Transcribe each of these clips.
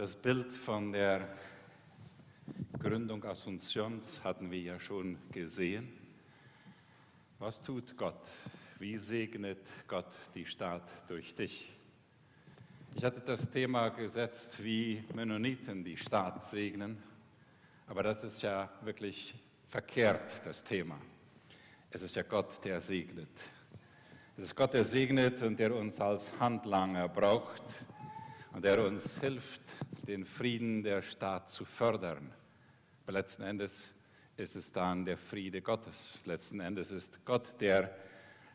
Das Bild von der Gründung Asuncions hatten wir ja schon gesehen. Was tut Gott? Wie segnet Gott die Stadt durch dich? Ich hatte das Thema gesetzt, wie Mennoniten die Stadt segnen, aber das ist ja wirklich verkehrt, das Thema. Es ist ja Gott, der segnet. Es ist Gott, der segnet und der uns als Handlanger braucht und der uns hilft, den Frieden der Stadt zu fördern. Aber letzten Endes ist es dann der Friede Gottes. Letzten Endes ist Gott der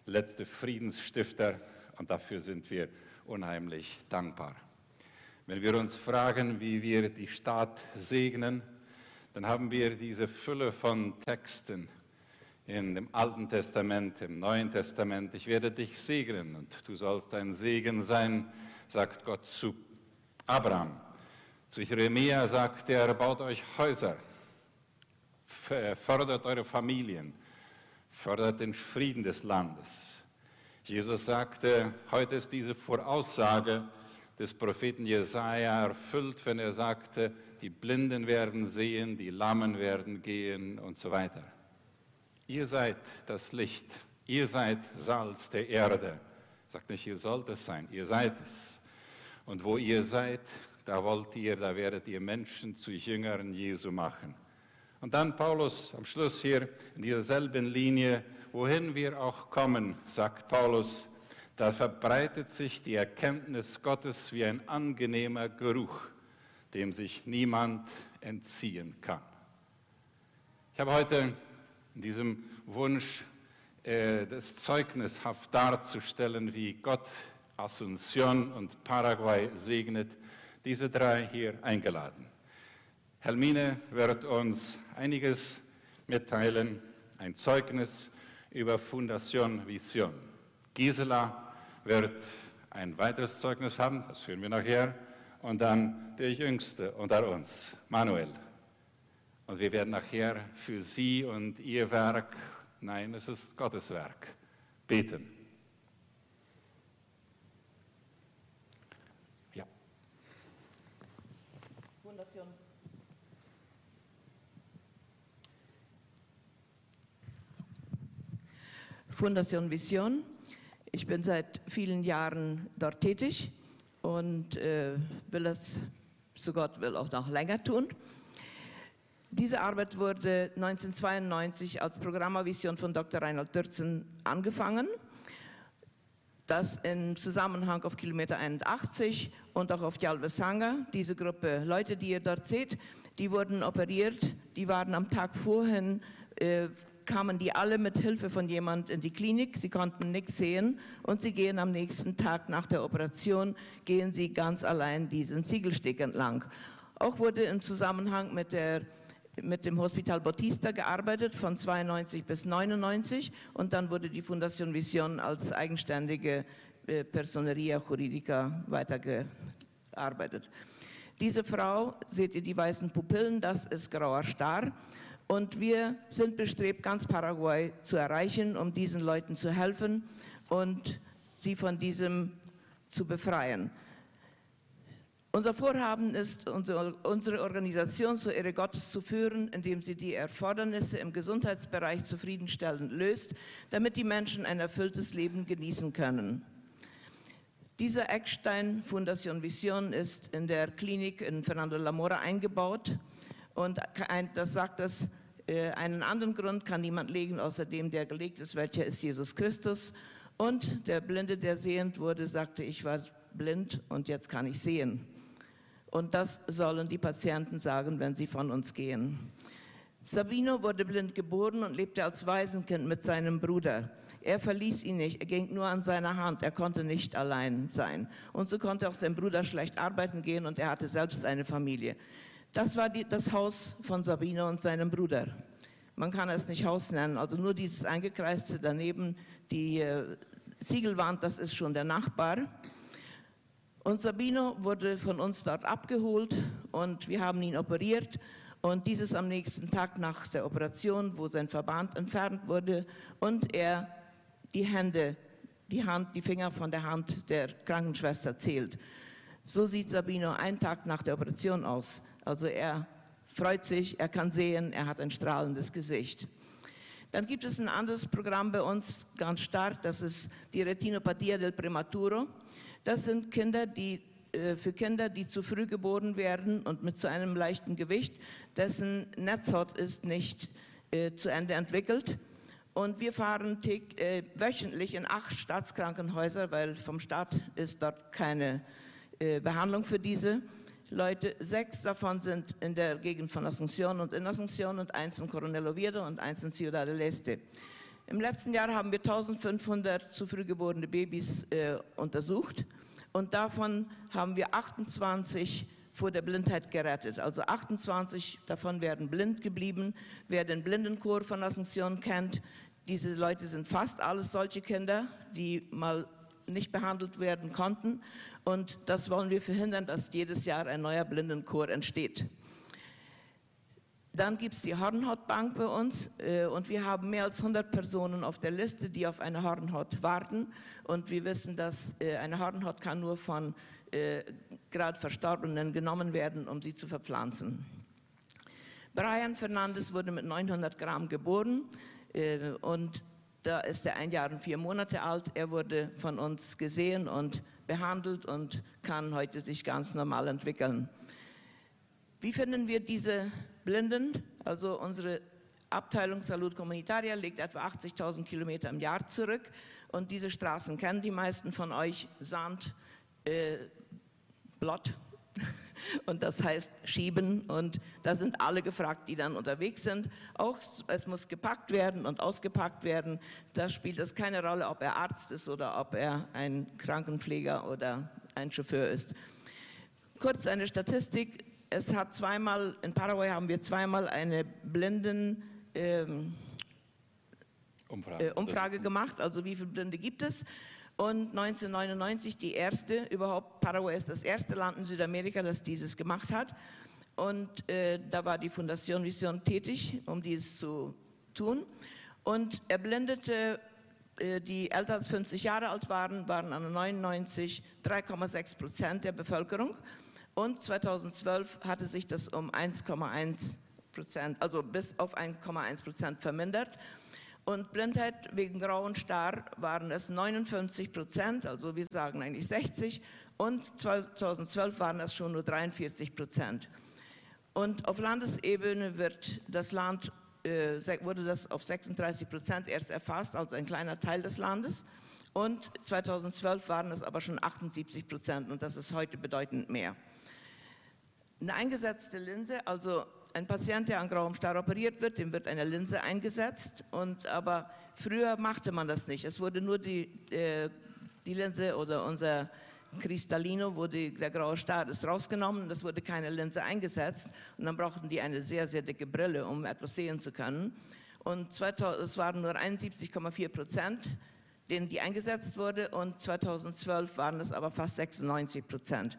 letzte Friedensstifter und dafür sind wir unheimlich dankbar. Wenn wir uns fragen, wie wir die Stadt segnen, dann haben wir diese Fülle von Texten in dem Alten Testament, im Neuen Testament. Ich werde dich segnen und du sollst ein Segen sein, sagt Gott zu Abraham. Zu Jeremia sagt er, baut euch Häuser, fördert eure Familien, fördert den Frieden des Landes. Jesus sagte, heute ist diese Voraussage des Propheten Jesaja erfüllt, wenn er sagte, die Blinden werden sehen, die Lammen werden gehen und so weiter. Ihr seid das Licht, ihr seid Salz der Erde. Sagt nicht, ihr sollt es sein, ihr seid es. Und wo ihr seid, da wollt ihr, da werdet ihr Menschen zu Jüngern Jesu machen. Und dann Paulus am Schluss hier in dieser selben Linie, wohin wir auch kommen, sagt Paulus, da verbreitet sich die Erkenntnis Gottes wie ein angenehmer Geruch, dem sich niemand entziehen kann. Ich habe heute in diesem Wunsch, äh, das zeugnishaft darzustellen, wie Gott Asunción und Paraguay segnet, diese drei hier eingeladen. Helmine wird uns einiges mitteilen, ein Zeugnis über Fundation Vision. Gisela wird ein weiteres Zeugnis haben, das hören wir nachher, und dann der Jüngste unter uns, Manuel. Und wir werden nachher für sie und ihr Werk, nein, es ist Gottes Werk, beten. Fundación. Fundación Vision. Ich bin seit vielen Jahren dort tätig und äh, will das, so Gott will, auch noch länger tun. Diese Arbeit wurde 1992 als Programmavision von Dr. Reinhold Dürzen angefangen das im Zusammenhang auf Kilometer 81 und auch auf Jalvesanga, diese Gruppe Leute, die ihr dort seht, die wurden operiert, die waren am Tag vorhin, äh, kamen die alle mit Hilfe von jemand in die Klinik, sie konnten nichts sehen und sie gehen am nächsten Tag nach der Operation, gehen sie ganz allein diesen Ziegelsteg entlang. Auch wurde im Zusammenhang mit der mit dem Hospital Bautista gearbeitet von 92 bis 99 und dann wurde die Fundación Vision als eigenständige äh, Personeria Juridica weitergearbeitet. Diese Frau, seht ihr die weißen Pupillen, das ist grauer Star. Und wir sind bestrebt, ganz Paraguay zu erreichen, um diesen Leuten zu helfen und sie von diesem zu befreien. Unser Vorhaben ist, unsere Organisation zur Ehre Gottes zu führen, indem sie die Erfordernisse im Gesundheitsbereich zufriedenstellend löst, damit die Menschen ein erfülltes Leben genießen können. Dieser Eckstein Fundación Vision ist in der Klinik in Fernando Lamora eingebaut und das sagt das, äh, einen anderen Grund kann niemand legen, außer dem, der gelegt ist, welcher ist Jesus Christus. Und der Blinde, der sehend wurde, sagte, ich war blind und jetzt kann ich sehen. Und das sollen die Patienten sagen, wenn sie von uns gehen. Sabino wurde blind geboren und lebte als Waisenkind mit seinem Bruder. Er verließ ihn nicht, er ging nur an seiner Hand, er konnte nicht allein sein. Und so konnte auch sein Bruder schlecht arbeiten gehen und er hatte selbst eine Familie. Das war die, das Haus von Sabino und seinem Bruder. Man kann es nicht Haus nennen, also nur dieses eingekreiste daneben, die äh, Ziegelwand, das ist schon der Nachbar. Und Sabino wurde von uns dort abgeholt und wir haben ihn operiert. Und dieses am nächsten Tag nach der Operation, wo sein Verband entfernt wurde und er die Hände, die Hand, die Finger von der Hand der Krankenschwester zählt. So sieht Sabino einen Tag nach der Operation aus. Also er freut sich, er kann sehen, er hat ein strahlendes Gesicht. Dann gibt es ein anderes Programm bei uns, ganz stark, das ist die Retinopathia del Prematuro. Das sind Kinder, die äh, für Kinder, die zu früh geboren werden und mit zu einem leichten Gewicht, dessen Netzhaut ist nicht äh, zu Ende entwickelt. Und wir fahren äh, wöchentlich in acht Staatskrankenhäuser, weil vom Staat ist dort keine äh, Behandlung für diese Leute. Sechs davon sind in der Gegend von Asunción und in Asunción und eins in Coronel Oviedo und eins in Ciudad del Este. Im letzten Jahr haben wir 1500 zu früh geborene Babys äh, untersucht und davon haben wir 28 vor der Blindheit gerettet. Also 28 davon werden blind geblieben. Wer den Blindenchor von Asunción kennt, diese Leute sind fast alles solche Kinder, die mal nicht behandelt werden konnten. Und das wollen wir verhindern, dass jedes Jahr ein neuer Blindenchor entsteht. Dann gibt es die Hornhautbank bei uns äh, und wir haben mehr als 100 Personen auf der Liste, die auf eine Hornhaut warten. Und wir wissen, dass äh, eine Hornhaut kann nur von äh, gerade Verstorbenen genommen werden, um sie zu verpflanzen. Brian Fernandes wurde mit 900 Gramm geboren äh, und da ist er ein Jahr und vier Monate alt. Er wurde von uns gesehen und behandelt und kann heute sich ganz normal entwickeln. Wie finden wir diese Blinden? Also unsere Abteilung Salud Comunitaria legt etwa 80.000 Kilometer im Jahr zurück und diese Straßen kennen die meisten von euch. Sand, äh, Blott und das heißt schieben und da sind alle gefragt, die dann unterwegs sind. Auch es muss gepackt werden und ausgepackt werden. Da spielt es keine Rolle, ob er Arzt ist oder ob er ein Krankenpfleger oder ein Chauffeur ist. Kurz eine Statistik. Es hat zweimal, in Paraguay haben wir zweimal eine Blinden ähm, Umfrage. Äh, Umfrage gemacht, also wie viele Blinde gibt es. Und 1999 die erste, überhaupt Paraguay ist das erste Land in Südamerika, das dieses gemacht hat. Und äh, da war die Fundation Vision tätig, um dies zu tun. Und er blendete äh, die älter als 50 Jahre alt waren, waren an 99 3,6 Prozent der Bevölkerung. Und 2012 hatte sich das um 1,1 Prozent, also bis auf 1,1 Prozent vermindert. Und Blindheit wegen grauen Star waren es 59 Prozent, also wir sagen eigentlich 60. Und 2012 waren es schon nur 43 Prozent. Und auf Landesebene wird das Land, äh, wurde das auf 36 Prozent erst erfasst, also ein kleiner Teil des Landes. Und 2012 waren es aber schon 78 Prozent und das ist heute bedeutend mehr. Eine eingesetzte Linse, also ein Patient, der an grauem Star operiert wird, dem wird eine Linse eingesetzt. Und, aber früher machte man das nicht. Es wurde nur die, äh, die Linse oder unser Kristallino, wo die, der graue Star ist, rausgenommen. Es wurde keine Linse eingesetzt. Und dann brauchten die eine sehr, sehr dicke Brille, um etwas sehen zu können. Und 2000, es waren nur 71,4 Prozent, denen die eingesetzt wurde. Und 2012 waren es aber fast 96 Prozent.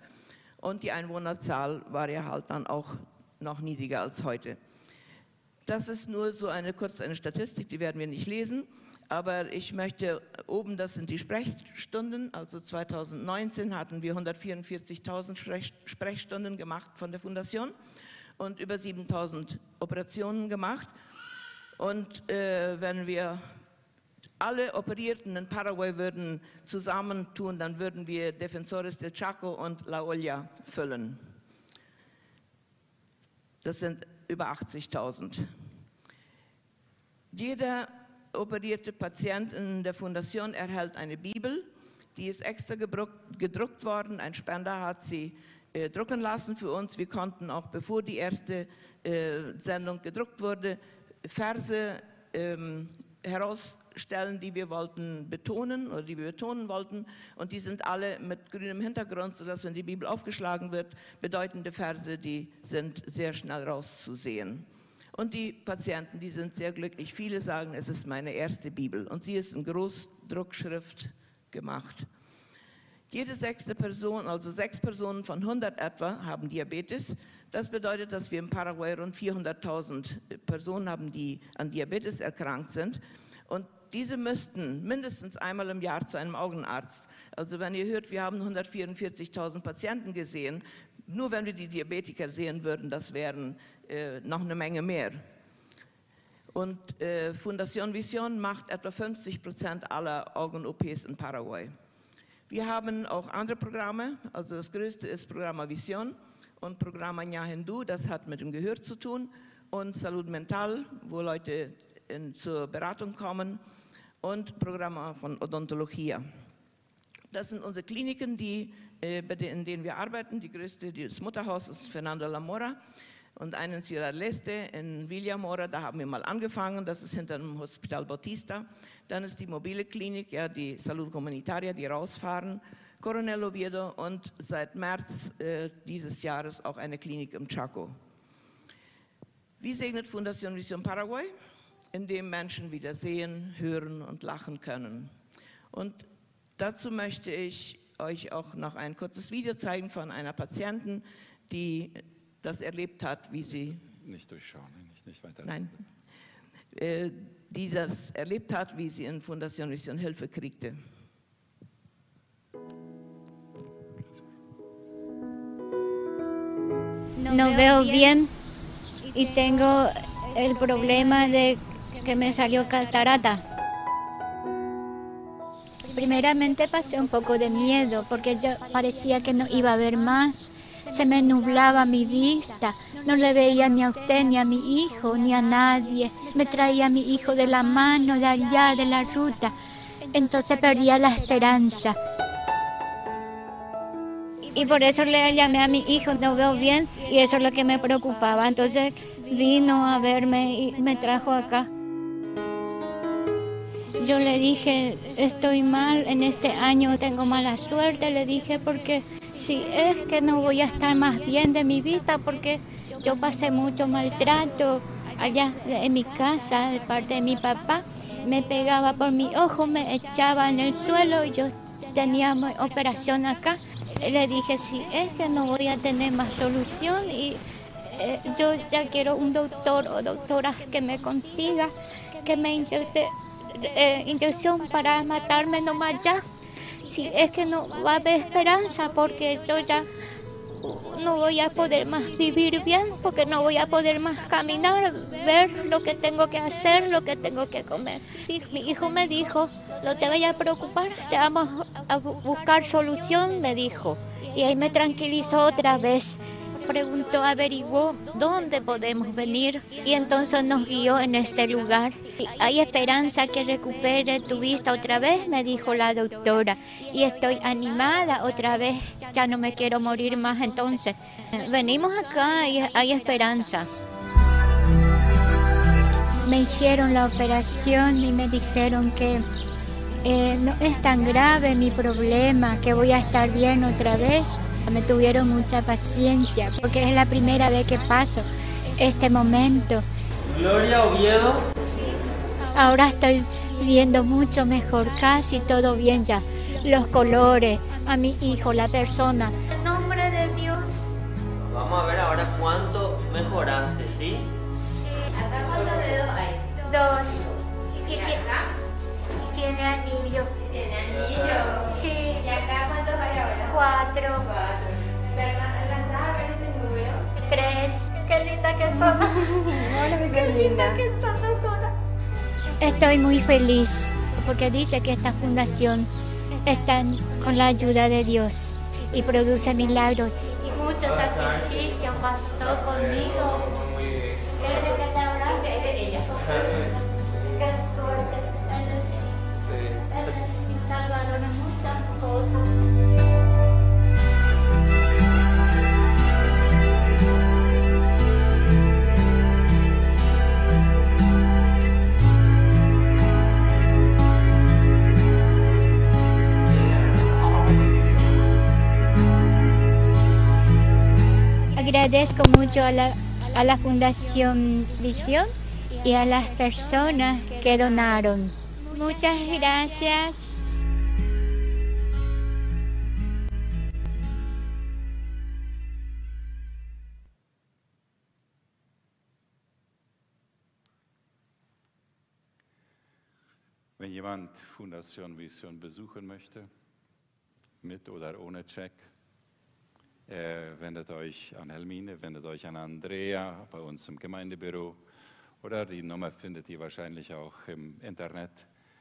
Und die Einwohnerzahl war ja halt dann auch noch niedriger als heute. Das ist nur so eine kurz eine Statistik, die werden wir nicht lesen. Aber ich möchte oben, das sind die Sprechstunden. Also 2019 hatten wir 144.000 Sprech, Sprechstunden gemacht von der Fundation und über 7.000 Operationen gemacht. Und äh, wenn wir alle Operierten in Paraguay würden zusammentun, dann würden wir Defensores del Chaco und La Olla füllen. Das sind über 80.000. Jeder operierte Patient in der Fundation erhält eine Bibel, die ist extra gedruckt worden. Ein Spender hat sie äh, drucken lassen für uns. Wir konnten auch, bevor die erste äh, Sendung gedruckt wurde, Verse ähm, herausstellen, die wir wollten betonen oder die wir betonen wollten. Und die sind alle mit grünem Hintergrund, sodass, wenn die Bibel aufgeschlagen wird, bedeutende Verse, die sind sehr schnell rauszusehen. Und die Patienten, die sind sehr glücklich. Viele sagen, es ist meine erste Bibel. Und sie ist in Großdruckschrift gemacht. Jede sechste Person, also sechs Personen von 100 etwa, haben Diabetes. Das bedeutet, dass wir in Paraguay rund 400.000 Personen haben, die an Diabetes erkrankt sind. Und diese müssten mindestens einmal im Jahr zu einem Augenarzt. Also wenn ihr hört, wir haben 144.000 Patienten gesehen, nur wenn wir die Diabetiker sehen würden, das wären äh, noch eine Menge mehr. Und äh, Fundación Vision macht etwa 50 Prozent aller Augen-OPs in Paraguay. Wir haben auch andere Programme, also das größte ist Programma Vision und Programma Nya Hindu, das hat mit dem Gehör zu tun, und Salud Mental, wo Leute in, zur Beratung kommen, und Programma von Odontologie. Das sind unsere Kliniken, die, äh, in denen wir arbeiten. Die größte, das Mutterhaus ist Fernando Lamora und einen in Sierra Leste in Villamora, da haben wir mal angefangen, das ist hinter dem Hospital Bautista. Dann ist die mobile Klinik, ja, die Salud Comunitaria, die rausfahren, Coronel Oviedo und seit März äh, dieses Jahres auch eine Klinik im Chaco. Wie segnet Fundación Vision Paraguay? Indem Menschen wieder sehen, hören und lachen können. Und dazu möchte ich euch auch noch ein kurzes Video zeigen von einer Patientin, die das erlebt hat, wie sie. Nicht durchschauen, nicht, nicht weiter. Nein. Äh, die das erlebt hat, wie sie in Fundación Mission Hilfe kriegte. No veo bien y tengo el problema de que me salió catarata. Primeramente pasé un poco de miedo porque yo parecía que no iba a ver más se me nublaba mi vista, no le veía ni a usted, ni a mi hijo, ni a nadie. Me traía a mi hijo de la mano, de allá, de la ruta. Entonces perdía la esperanza. Y por eso le llamé a mi hijo, no veo bien, y eso es lo que me preocupaba. Entonces vino a verme y me trajo acá. Yo le dije, estoy mal, en este año tengo mala suerte, le dije, porque si es que no voy a estar más bien de mi vista porque yo pasé mucho maltrato allá en mi casa de parte de mi papá. Me pegaba por mi ojo, me echaba en el suelo y yo tenía operación acá. Le dije, si es que no voy a tener más solución y eh, yo ya quiero un doctor o doctora que me consiga, que me inyecte eh, inyección para matarme nomás ya si es que no va a haber esperanza porque yo ya no voy a poder más vivir bien porque no voy a poder más caminar, ver lo que tengo que hacer, lo que tengo que comer. mi hijo me dijo, no te vayas a preocupar, te vamos a buscar solución, me dijo. Y ahí me tranquilizó otra vez preguntó, averiguó dónde podemos venir y entonces nos guió en este lugar. Hay esperanza que recupere tu vista otra vez, me dijo la doctora, y estoy animada otra vez, ya no me quiero morir más entonces. Venimos acá y hay esperanza. Me hicieron la operación y me dijeron que eh, no es tan grave mi problema, que voy a estar bien otra vez. Me tuvieron mucha paciencia porque es la primera vez que paso este momento. Gloria Oviedo. Ahora estoy viendo mucho mejor, casi todo bien ya. Los colores, a mi hijo, la persona. En nombre de Dios. Vamos a ver ahora cuánto mejoraste, ¿sí? Sí. ¿Acá cuántos dedos hay? Dos. ¿Y, acá? Tiene anillo. ¿Tiene anillo? Sí. ¿Y acá cuántos hay ahora? Cuatro. Cuatro. ¿Alcanzás a ver ese número? Tres. Qué linda que son. Hola, qué linda que son, doctora. Estoy muy feliz porque dice que esta fundación está con la ayuda de Dios y produce milagros. Y mucho sacrificio pasó conmigo. Agradezco mucho a la, a la Fundación Visión y a las personas que donaron. Muchas gracias. Wenn jemand Fundation Vision besuchen möchte, mit oder ohne Check, äh, wendet euch an Helmine, wendet euch an Andrea bei uns im Gemeindebüro oder die Nummer findet ihr wahrscheinlich auch im Internet.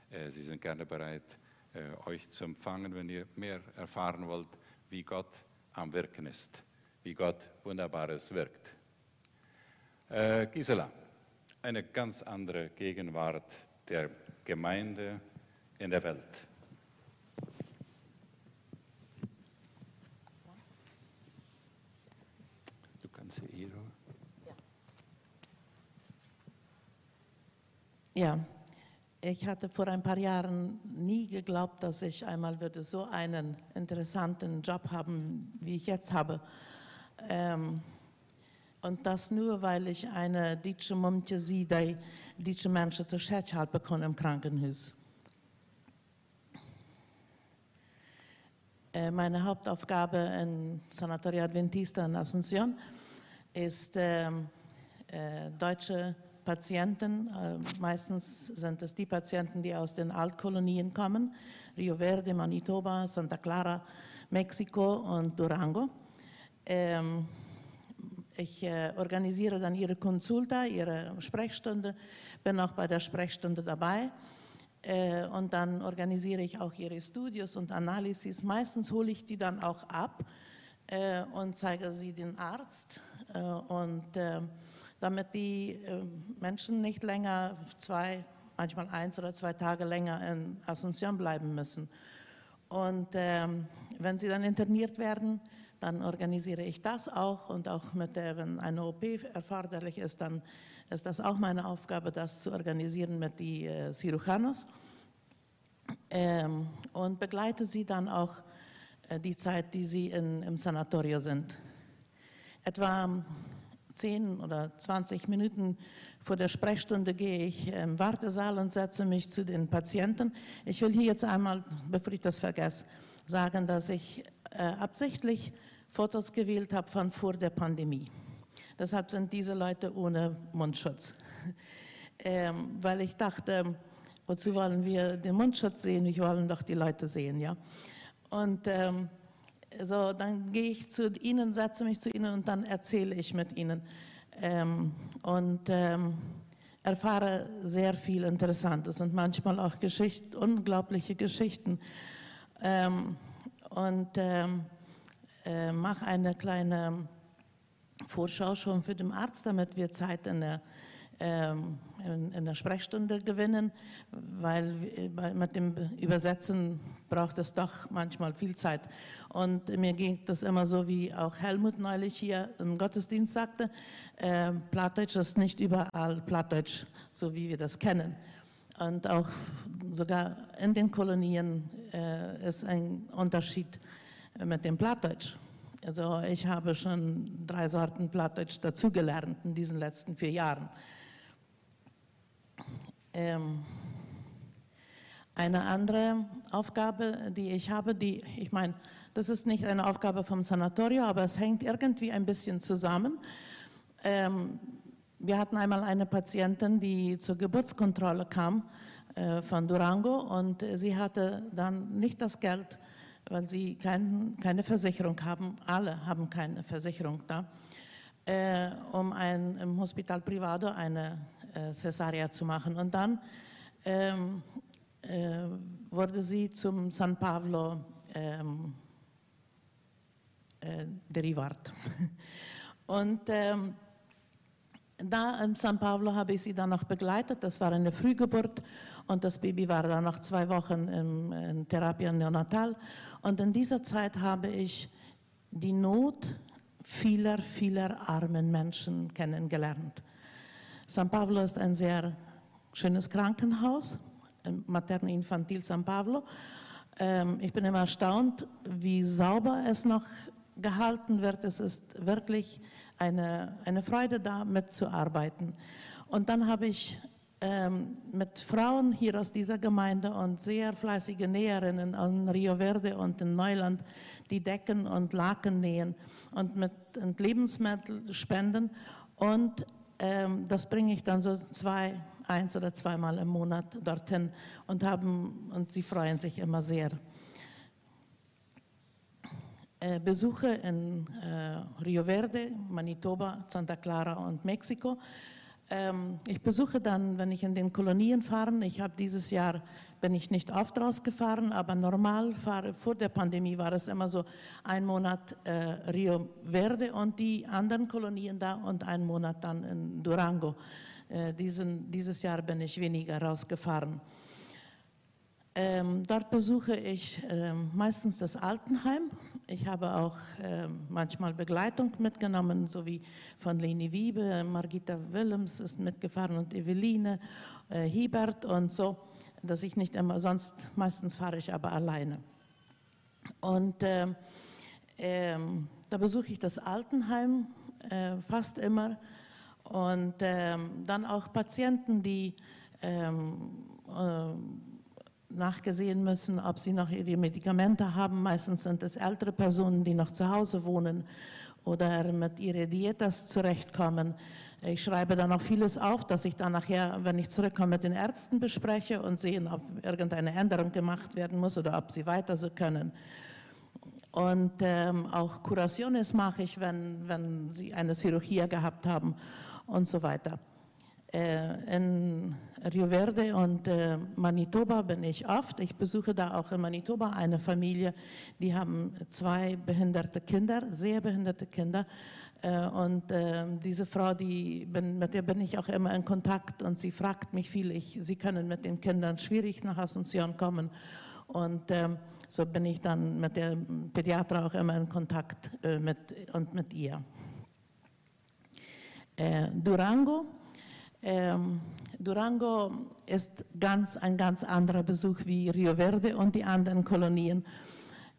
Äh, Sie sind gerne bereit, äh, euch zu empfangen, wenn ihr mehr erfahren wollt, wie Gott am Wirken ist, wie Gott Wunderbares wirkt. Äh, Gisela, eine ganz andere Gegenwart der Gemeinde in der Welt. Du kannst sie hier. Ja, ich hatte vor ein paar Jahren nie geglaubt, dass ich einmal würde so einen interessanten Job haben, wie ich jetzt habe. Ähm, und das nur, weil ich eine deutsche Mumtje sehe, die deutsche Menschen zu Schätz halten kann im Krankenhaus. Äh, Meine Hauptaufgabe im Sanatorio Adventista in Asunción ist, ähm, äh, deutsche Patienten, äh, meistens sind es die Patienten, die aus den Altkolonien kommen, Rio Verde, Manitoba, Santa Clara, Mexiko und Durango. Ähm, ich äh, organisiere dann ihre Consulta, ihre Sprechstunde, bin auch bei der Sprechstunde dabei. Äh, und dann organisiere ich auch ihre Studios und Analysis. Meistens hole ich die dann auch ab und zeige sie den Arzt. Und äh, damit die äh, Menschen nicht länger zwei, manchmal eins oder zwei Tage länger in Asunción bleiben müssen. Und ähm, wenn sie dann interniert werden, dann organisiere ich das auch und auch mit der, wenn eine OP erforderlich ist, dann ist das auch meine Aufgabe, das zu organisieren mit den äh, Cirujanos ähm, und begleite sie dann auch äh, die Zeit, die sie in, im Sanatorio sind. Etwa 10 oder 20 Minuten vor der Sprechstunde gehe ich im Wartesaal und setze mich zu den Patienten. Ich will hier jetzt einmal, bevor ich das vergesse, sagen, dass ich äh, absichtlich Fotos gewählt habe von vor der Pandemie. Deshalb sind diese Leute ohne Mundschutz. Ähm, weil ich dachte, wozu wollen wir den Mundschutz sehen? Wir wollen doch die Leute sehen, ja. Und ähm, so, dann gehe ich zu ihnen, setze mich zu ihnen und dann erzähle ich mit ihnen. Ähm, und ähm, erfahre sehr viel Interessantes und manchmal auch Geschichten, unglaubliche Geschichten. Ähm, und ähm, äh, mache eine kleine Vorschau schon für den Arzt, damit wir Zeit in der in, in der Sprechstunde gewinnen, weil mit dem Übersetzen braucht es doch manchmal viel Zeit. Und mir geht das immer so, wie auch Helmut neulich hier im Gottesdienst sagte, äh, Plattdeutsch ist nicht überall Plattdeutsch, so wie wir das kennen. Und auch sogar in den Kolonien äh, ist ein Unterschied mit dem Plattdeutsch. Also ich habe schon drei Sorten Plattdeutsch dazugelernt in diesen letzten vier Jahren. Ähm, eine andere Aufgabe, die ich habe, die, ich meine, das ist nicht eine Aufgabe vom Sanatorio, aber es hängt irgendwie ein bisschen zusammen. Ähm, wir hatten einmal eine Patientin, die zur Geburtskontrolle kam äh, von Durango und sie hatte dann nicht das Geld, weil sie kein, keine Versicherung haben. Alle haben keine Versicherung da, äh, um ein, im Hospital Privado eine äh, Cesaria zu machen. Und dann ähm, äh, wurde sie zum San Pablo ähm, äh, derivat. Und ähm, da in San Pablo habe ich sie dann noch begleitet. Das war eine Frühgeburt und das Baby war dann noch zwei Wochen im, in Therapia Neonatal. Und in dieser Zeit habe ich die Not vieler, vieler armen Menschen kennengelernt. San Pablo ist ein sehr schönes Krankenhaus, Materno Infantil San Pablo. Ähm, ich bin immer erstaunt, wie sauber es noch gehalten wird. Es ist wirklich eine, eine Freude da, mitzuarbeiten. Und dann habe ich ähm, mit Frauen hier aus dieser Gemeinde und sehr fleißige Näherinnen in Rio Verde und in Neuland, die Decken und Laken nähen und mit und Lebensmittel spenden. Und das bringe ich dann so zwei, eins oder zweimal im Monat dorthin und, haben, und sie freuen sich immer sehr. Äh, Besuche in äh, Rio Verde, Manitoba, Santa Clara und Mexiko. Ähm, ich besuche dann, wenn ich in den Kolonien fahre. Ich habe dieses Jahr bin ich nicht oft rausgefahren, aber normal fahre, vor der Pandemie war es immer so ein Monat äh, Rio Verde und die anderen Kolonien da und ein Monat dann in Durango. Äh, diesen, dieses Jahr bin ich weniger rausgefahren. Ähm, dort besuche ich ähm, meistens das Altenheim. Ich habe auch ähm, manchmal Begleitung mitgenommen, so wie von Leni Wiebe, Margita Willems ist mitgefahren und Eveline, äh, Hiebert und so, dass ich nicht immer, sonst meistens fahre ich aber alleine. Und ähm, ähm, da besuche ich das Altenheim äh, fast immer und ähm, dann auch Patienten, die ähm, äh, nachgesehen müssen, ob sie noch ihre Medikamente haben. Meistens sind es ältere Personen, die noch zu Hause wohnen oder mit ihrer Dietas zurechtkommen. Ich schreibe dann auch vieles auf, dass ich dann nachher, wenn ich zurückkomme, mit den Ärzten bespreche und sehen, ob irgendeine Änderung gemacht werden muss oder ob sie weiter so können. Und ähm, auch Curaciones mache ich, wenn, wenn sie eine Chirurgie gehabt haben und so weiter. Äh, in Rio Verde und äh, Manitoba bin ich oft. Ich besuche da auch in Manitoba eine Familie, die haben zwei behinderte Kinder, sehr behinderte Kinder. Äh, und diese Frau, die mit der bin ich auch immer in Kontakt und sie fragt mich viel. Ich, sie können mit den Kindern schwierig nach Asunción kommen. Und ähm, so bin ich dann mit der Pädiater auch immer in Kontakt mit, und mit ihr. Durango ähm, Durango ist ganz, ein ganz anderer Besuch wie Rio Verde und die anderen Kolonien.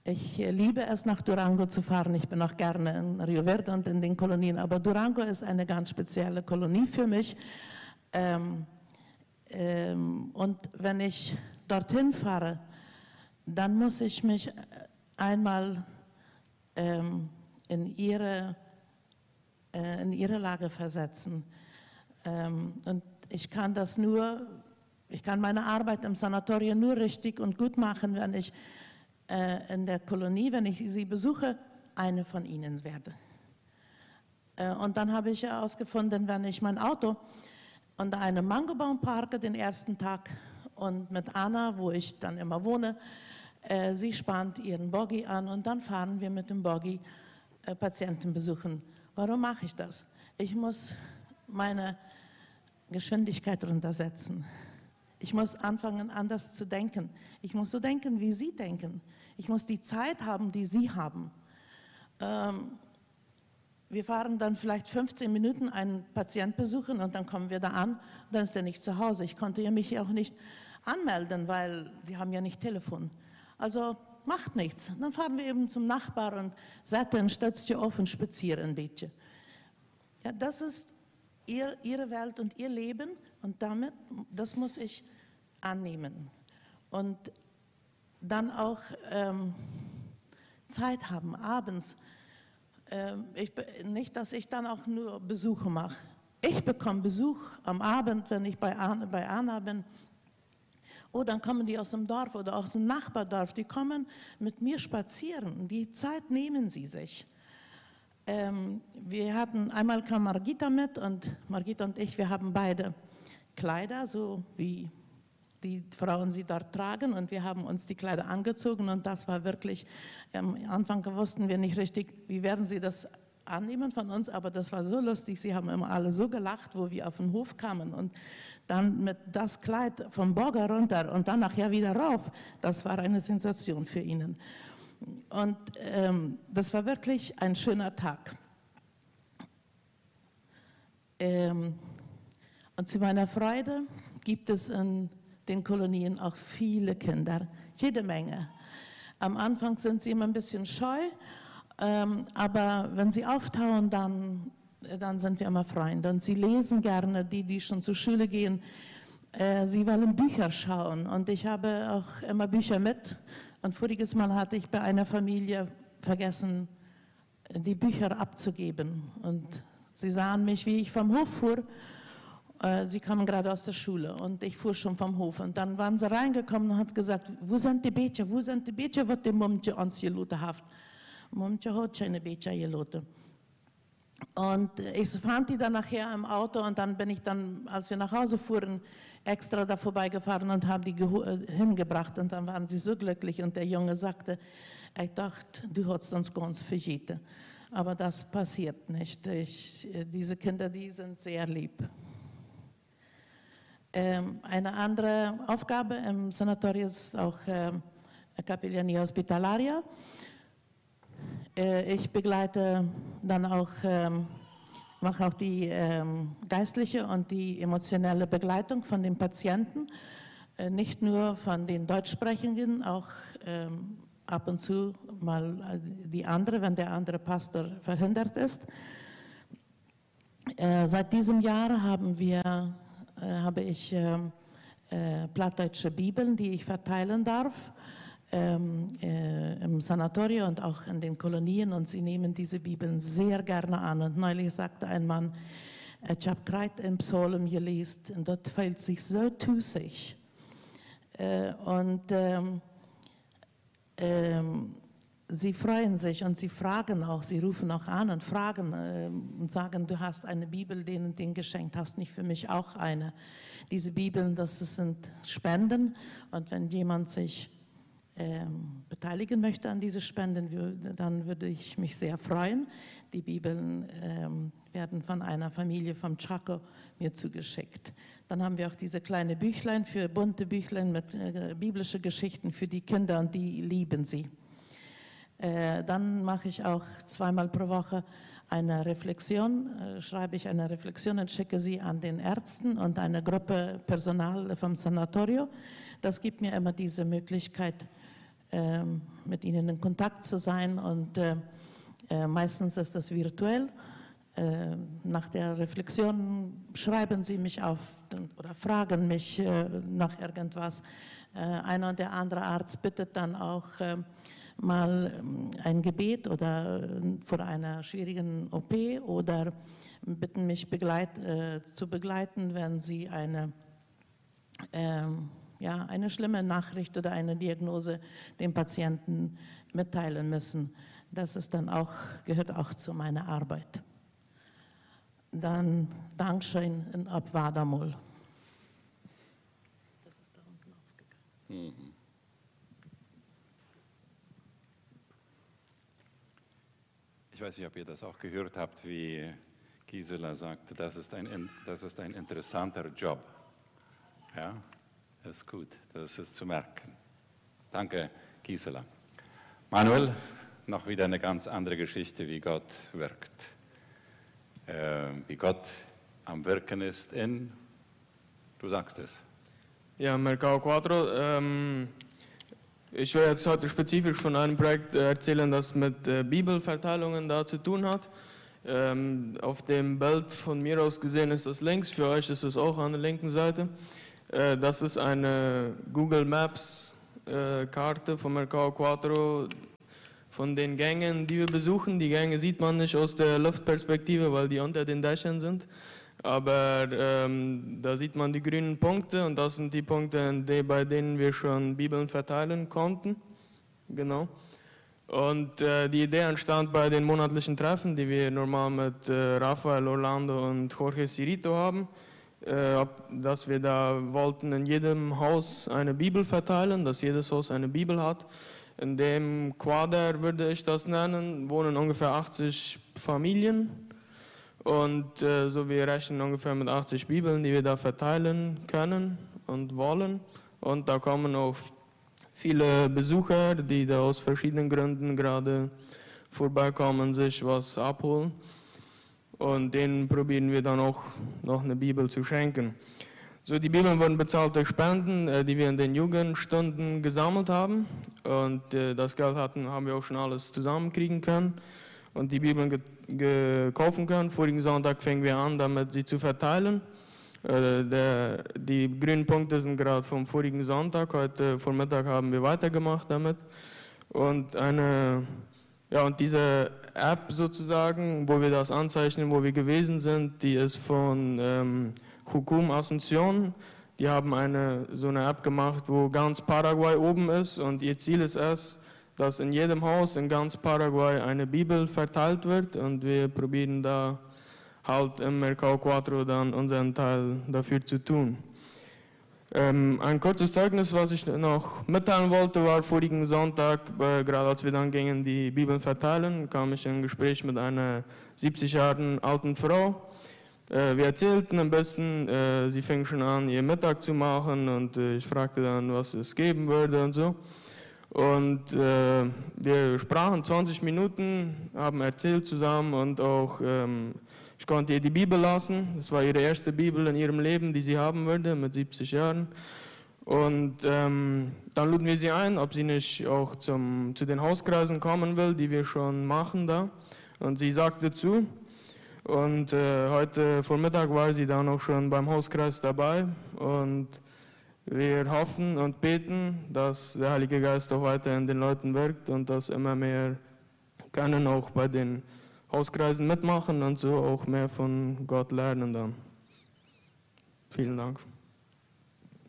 Ich liebe es, nach Durango zu fahren. Ich bin auch gerne in Rio Verde und in den Kolonien, aber Durango ist eine ganz spezielle Kolonie für mich. Ähm, ähm, und wenn ich dorthin fahre, dann muss ich mich einmal ähm, in, ihre, äh, in ihre Lage versetzen. Ähm, und ich kann das nur, ich kann meine Arbeit im Sanatorium nur richtig und gut machen, wenn ich äh, in der Kolonie, wenn ich sie besuche, eine von ihnen werde. Äh, und dann habe ich herausgefunden, wenn ich mein Auto unter einem Mangobaum parke den ersten Tag und mit Anna, wo ich dann immer wohne, äh, sie spannt ihren Boggy an und dann fahren wir mit dem Boggy äh, Patienten besuchen. Warum mache ich das? Ich muss meine Geschwindigkeit runtersetzen. Ich muss anfangen, anders zu denken. Ich muss so denken, wie Sie denken. Ich muss die Zeit haben, die Sie haben. Ähm, wir fahren dann vielleicht 15 Minuten einen Patient besuchen und dann kommen wir da an, dann ist er nicht zu Hause. Ich konnte ja mich auch nicht anmelden, weil die haben ja nicht Telefon. Also macht nichts. Dann fahren wir eben zum Nachbar und setzen, stützt ihr auf und spazieren ein bisschen. Ja, das ist ihr, ihre Welt und ihr Leben und damit, das muss ich annehmen. Und dann auch ähm, Zeit haben, abends. Ähm, ich, nicht, dass ich dann auch nur Besuche mache. Ich bekomme Besuch am Abend, wenn ich bei Anna, bei Anna bin. Oh, dann kommen die aus dem Dorf oder aus dem Nachbardorf. Die kommen mit mir spazieren. Die Zeit nehmen sie sich. Ähm, wir hatten, einmal kam Margita mit und Margita und ich, wir haben beide Kleider, so wie die Frauen sie dort tragen und wir haben uns die Kleider angezogen und das war wirklich, am Anfang wussten wir nicht richtig, wie werden sie das annehmen von uns, aber das war so lustig, sie haben immer alle so gelacht, wo wir auf den Hof kamen und dann mit das Kleid vom Borger runter und dann nachher wieder rauf, das war eine Sensation für ihnen. Und ähm, das war wirklich ein schöner Tag. Ähm, und zu meiner Freude gibt es in den Kolonien auch viele Kinder, jede Menge. Am Anfang sind sie immer ein bisschen scheu, ähm, aber wenn sie auftauen, dann, dann sind wir immer Freunde. Und sie lesen gerne, die, die schon zur Schule gehen, äh, sie wollen Bücher schauen. Und ich habe auch immer Bücher mit und voriges Mal hatte ich bei einer Familie vergessen, die Bücher abzugeben. Und sie sahen mich, wie ich vom Hof fuhr. Äh, Sie kamen gerade aus der Schule und ich fuhr schon vom Hof. Und dann waren sie reingekommen und hat gesagt, wo sind die Becher, wo sind die Becher, was die Mumtje uns geloten hat. Mumtje hat keine Becher geloten. Und ich fand die dann nachher im Auto und dann bin ich dann, als wir nach Hause fuhren, extra da vorbeigefahren und habe die äh, hingebracht und dann waren sie so glücklich und der Junge sagte, ich dachte, du hast uns ganz vergeten. Aber das passiert nicht. Ich, äh, diese Kinder, die sind sehr lieb. Ähm, eine andere Aufgabe im Sanatorium ist auch ähm, Capellania Hospitalaria. Äh, Ich begleite dann auch, ähm, mache auch die geistliche und die emotionelle Begleitung von den Patienten, äh, nicht nur von den Deutschsprechenden, auch ab und zu mal äh, die andere, wenn der andere Pastor verhindert ist. Seit diesem Jahr haben wir, habe ich ähm, äh, plattdeutsche Bibeln, die ich verteilen darf ähm, äh, im Sanatorium und auch in den Kolonien und sie nehmen diese Bibeln sehr gerne an. Und neulich sagte ein Mann, ich habe gerade im Psalm gelesen und das fällt sich so tusig. Äh, und ähm, ähm, sie freuen sich und sie fragen auch, sie rufen auch an und fragen ähm, und sagen, du hast eine Bibel, denen den geschenkt, hast nicht für mich auch eine. Diese Bibeln, das sind Spenden und wenn jemand sich ähm, beteiligen möchte an diese Spenden, dann würde ich mich sehr freuen. Die Bibeln ähm, werden von einer Familie vom Chaco mir zugeschickt. Dann haben wir auch diese kleine Büchlein für bunte Büchlein mit äh, biblische Geschichten für die Kinder und die lieben sie. Äh, dann mache ich auch zweimal pro Woche eine Reflexion, äh, schreibe ich eine Reflexion und schicke sie an den Ärzten und eine Gruppe Personal vom Sanatorio. Das gibt mir immer diese Möglichkeit, ähm, mit ihnen in Kontakt zu sein und äh, meistens ist das virtuell. Nach der Reflexion schreiben sie mich auf oder fragen mich nach irgendwas. Einer und der andere Arzt bittet dann auch mal ähm, ein Gebet oder äh, vor einer schwierigen OP oder bitten mich begleit, äh, zu begleiten, wenn sie eine, ähm, ja, eine schlimme Nachricht oder eine Diagnose dem Patienten mitteilen müssen. Das ist dann auch, gehört auch zu meiner Arbeit. Dann Dankeschön in Abwadamol. Das ist da unten aufgegangen. Ich weiß nicht, ob ihr das auch gehört habt, wie Gisela sagte, das ist ein, das ist ein interessanter Job. Ja, das ist gut, das ist zu merken. Danke, Gisela. Manuel, noch wieder eine ganz andere Geschichte, wie Gott wirkt. Äh, wie Gott am Wirken ist in, du sagst es. Ja, Mercado Quattro. Ähm, ich will jetzt heute spezifisch von einem Projekt äh, erzählen, das mit äh, Bibelverteilungen da zu tun hat. Ähm, auf dem Bild von mir aus gesehen ist das links, für euch ist es auch an der linken Seite. Äh, das ist eine Google Maps Karte von Mercado Quattro von den Gängen, die wir besuchen. Die Gänge sieht man nicht aus der Luftperspektive, weil die unter den Dächern sind. Aber ähm, da sieht man die grünen Punkte und das sind die Punkte, die, bei denen wir schon Bibeln verteilen konnten. Genau. Und äh, die Idee entstand bei den monatlichen Treffen, die wir normal mit äh, Rafael Orlando und Jorge Cirito haben, äh, dass wir da wollten in jedem Haus eine Bibel verteilen, dass jedes Haus eine Bibel hat. In dem Quader würde ich das nennen, wohnen ungefähr 80 Familien. Und äh, so wir rechnen ungefähr mit 80 Bibeln, die wir da verteilen können und wollen. Und da kommen auch viele Besucher, die da aus verschiedenen Gründen gerade vorbeikommen, sich was abholen. Und denen probieren wir dann auch noch eine Bibel zu schenken. So, die Bibeln wurden bezahlt durch Spenden, äh, die wir in den Jugendstunden gesammelt haben. Und äh, das Geld hatten, haben wir auch schon alles zusammenkriegen können und die Bibeln kaufen können. Vorigen Sonntag fingen wir an, damit sie zu verteilen. Äh, der, die grünen Punkte sind gerade vom vorigen Sonntag. Heute Vormittag haben wir weitergemacht damit. Und eine, ja, und diese App sozusagen, wo wir das anzeichnen, wo wir gewesen sind, die ist von ähm, Hukum Asunción. Die haben eine, so eine App gemacht, wo ganz Paraguay oben ist und ihr Ziel ist es, dass in jedem Haus in ganz Paraguay eine Bibel verteilt wird und wir probieren da halt im Mercado 4 dann unseren Teil dafür zu tun. Ähm, ein kurzes Zeugnis, was ich noch mitteilen wollte, war vorigen Sonntag, äh, gerade als wir dann gingen die Bibeln verteilen, kam ich in ein Gespräch mit einer 70 Jahre alten Frau. Äh, wir erzählten am besten, äh, sie fing schon an, ihr Mittag zu machen und äh, ich fragte dann, was es geben würde und so. Und äh, wir sprachen 20 Minuten, haben erzählt zusammen und auch ähm, ich konnte ihr die Bibel lassen. Das war ihre erste Bibel in ihrem Leben, die sie haben würde, mit 70 Jahren. Und ähm, dann luden wir sie ein, ob sie nicht auch zum, zu den Hauskreisen kommen will, die wir schon machen da. Und sie sagte zu. Und äh, heute Vormittag war sie dann auch schon beim Hauskreis dabei. Und wir hoffen und beten, dass der Heilige Geist auch weiter in den Leuten wirkt und dass immer mehr können auch bei den Hauskreisen mitmachen und so auch mehr von Gott lernen dann. Vielen Dank.